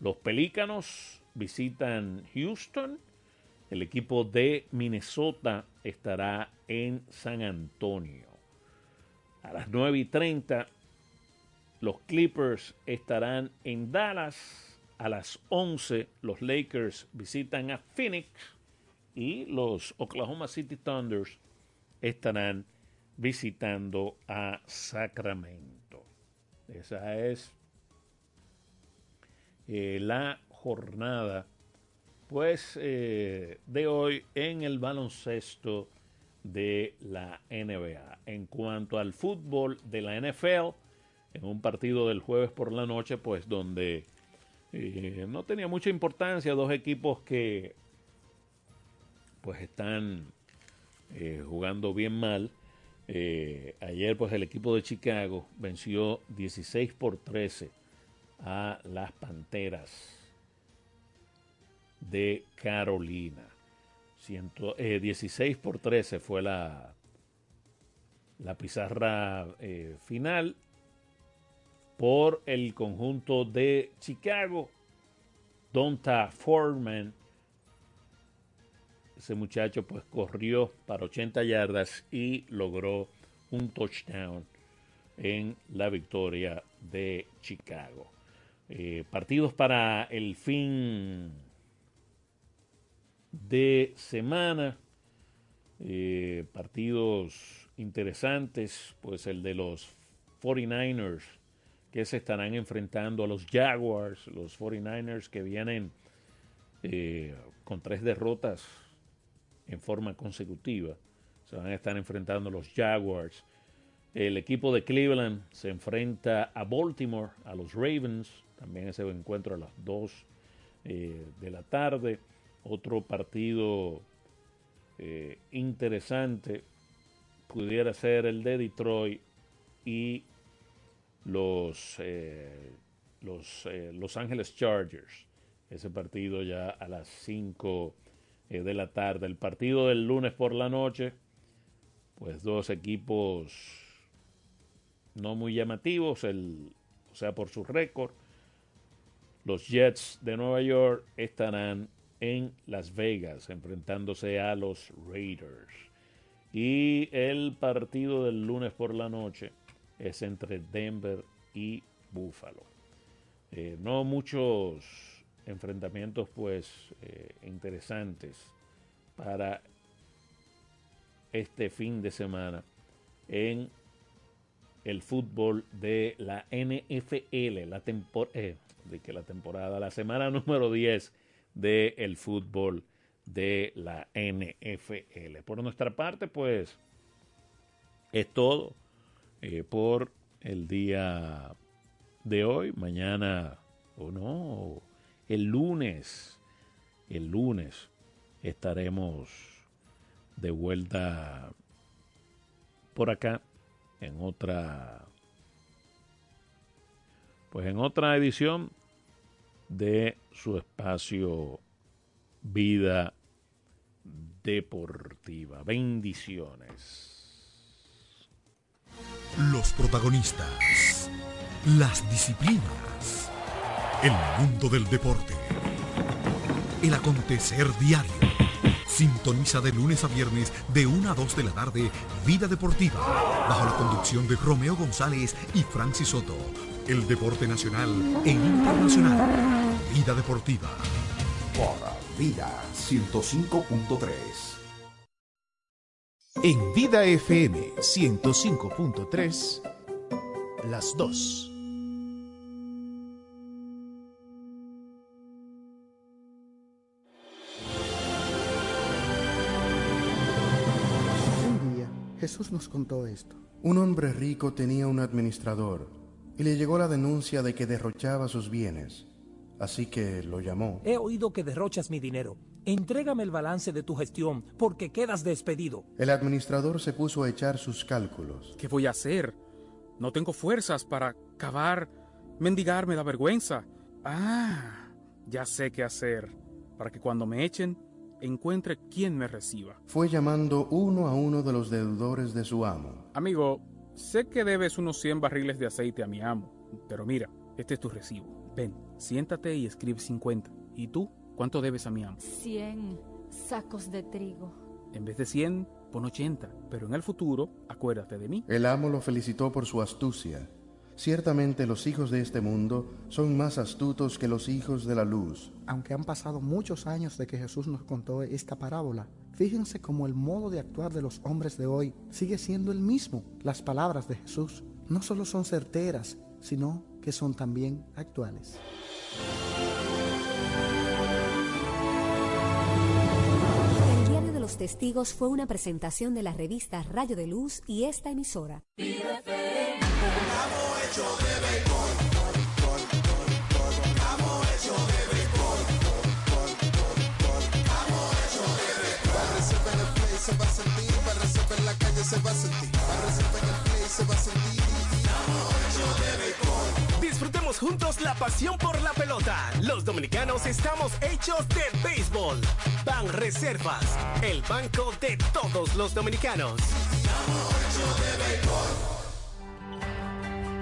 los Pelícanos visitan Houston. El equipo de Minnesota estará en San Antonio. A las 9 y 30, los Clippers estarán en Dallas. A las 11, los Lakers visitan a Phoenix. Y los Oklahoma City Thunders estarán visitando a Sacramento. Esa es eh, la jornada pues eh, de hoy en el baloncesto de la NBA. En cuanto al fútbol de la NFL, en un partido del jueves por la noche, pues donde eh, no tenía mucha importancia, dos equipos que pues están eh, jugando bien mal. Eh, ayer pues el equipo de Chicago venció 16 por 13 a las Panteras de Carolina. Ciento, 16 por 13 fue la, la pizarra final por el conjunto de Chicago. Donta Foreman, ese muchacho pues corrió para 80 yardas y logró un touchdown en la victoria de Chicago. Eh, partidos para el fin de semana. Eh, partidos interesantes, pues el de los 49ers que se estarán enfrentando a los Jaguars, los 49ers que vienen eh, con tres derrotas en forma consecutiva. Se van a estar enfrentando a los Jaguars. El equipo de Cleveland se enfrenta a Baltimore, a los Ravens. También ese encuentro a las 2 eh, de la tarde. Otro partido eh, interesante pudiera ser el de Detroit y los, eh, los eh, Los Ángeles Chargers. Ese partido ya a las 5 eh, de la tarde. El partido del lunes por la noche, pues dos equipos no muy llamativos, el, o sea, por su récord. Los Jets de Nueva York estarán en Las Vegas enfrentándose a los Raiders. Y el partido del lunes por la noche es entre Denver y Buffalo. Eh, no muchos enfrentamientos pues eh, interesantes para este fin de semana en el fútbol de la NFL, la, eh, de que la temporada, la semana [LAUGHS] número 10 del fútbol de la NFL. Por nuestra parte, pues es todo. Eh, por el día de hoy. Mañana, o no, el lunes, el lunes estaremos de vuelta por acá en otra, pues en otra edición de su espacio Vida Deportiva. Bendiciones. Los protagonistas, las disciplinas, el mundo del deporte, el acontecer diario. Sintoniza de lunes a viernes de 1 a 2 de la tarde Vida Deportiva, bajo la conducción de Romeo González y Francis Soto. El deporte nacional e internacional. Vida Deportiva. Por Vida 105.3. En Vida FM 105.3, las 2. Un día, Jesús nos contó esto. Un hombre rico tenía un administrador y le llegó la denuncia de que derrochaba sus bienes. Así que lo llamó. He oído que derrochas mi dinero. Entrégame el balance de tu gestión porque quedas despedido. El administrador se puso a echar sus cálculos. ¿Qué voy a hacer? No tengo fuerzas para cavar. Mendigar me da vergüenza. Ah, ya sé qué hacer para que cuando me echen encuentre quien me reciba. Fue llamando uno a uno de los deudores de su amo. Amigo, sé que debes unos 100 barriles de aceite a mi amo, pero mira, este es tu recibo. Ven, siéntate y escribe 50. ¿Y tú? ¿Cuánto debes a mi amo? 100 sacos de trigo. En vez de 100, pon 80. Pero en el futuro, acuérdate de mí. El amo lo felicitó por su astucia. Ciertamente los hijos de este mundo son más astutos que los hijos de la luz. Aunque han pasado muchos años de que Jesús nos contó esta parábola, fíjense cómo el modo de actuar de los hombres de hoy sigue siendo el mismo. Las palabras de Jesús no solo son certeras, sino que son también actuales. testigos fue una presentación de las revistas Rayo de Luz y esta emisora juntos la pasión por la pelota. Los dominicanos estamos hechos de béisbol. Ban Reservas, el banco de todos los dominicanos.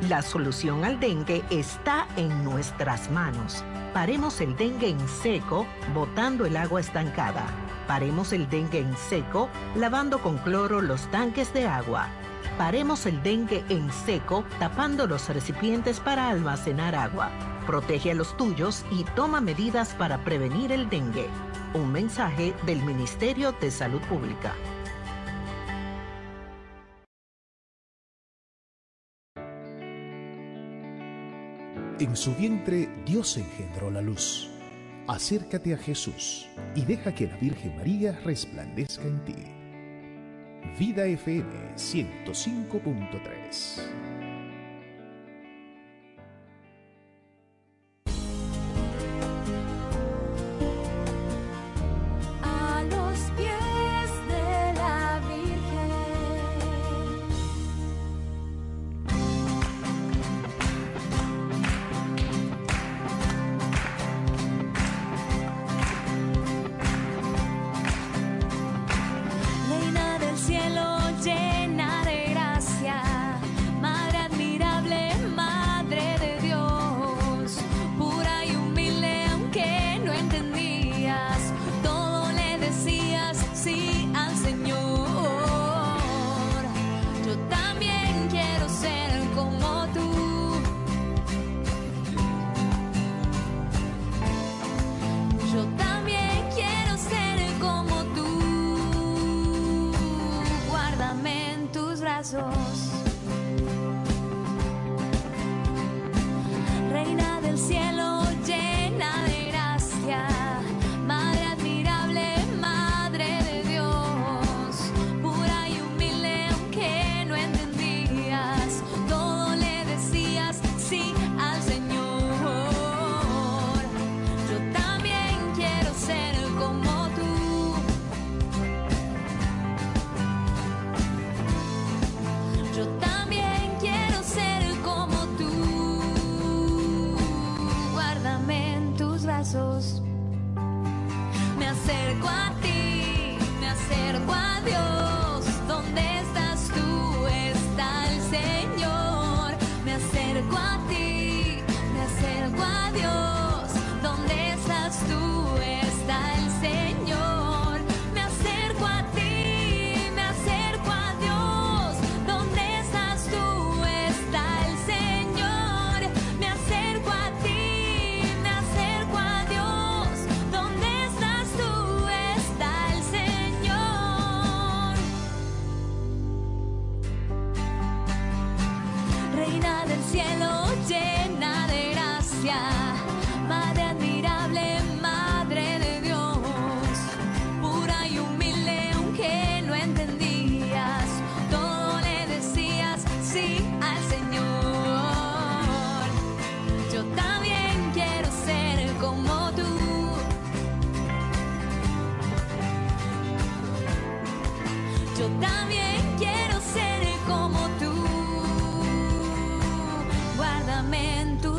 La solución al dengue está en nuestras manos. Paremos el dengue en seco, botando el agua estancada. Paremos el dengue en seco, lavando con cloro los tanques de agua. Paremos el dengue en seco, tapando los recipientes para almacenar agua. Protege a los tuyos y toma medidas para prevenir el dengue. Un mensaje del Ministerio de Salud Pública. En su vientre Dios engendró la luz. Acércate a Jesús y deja que la Virgen María resplandezca en ti. Vida FM 105.3 cielo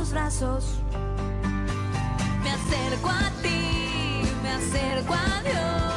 los brazos. Me acerco a ti, me acerco a Dios.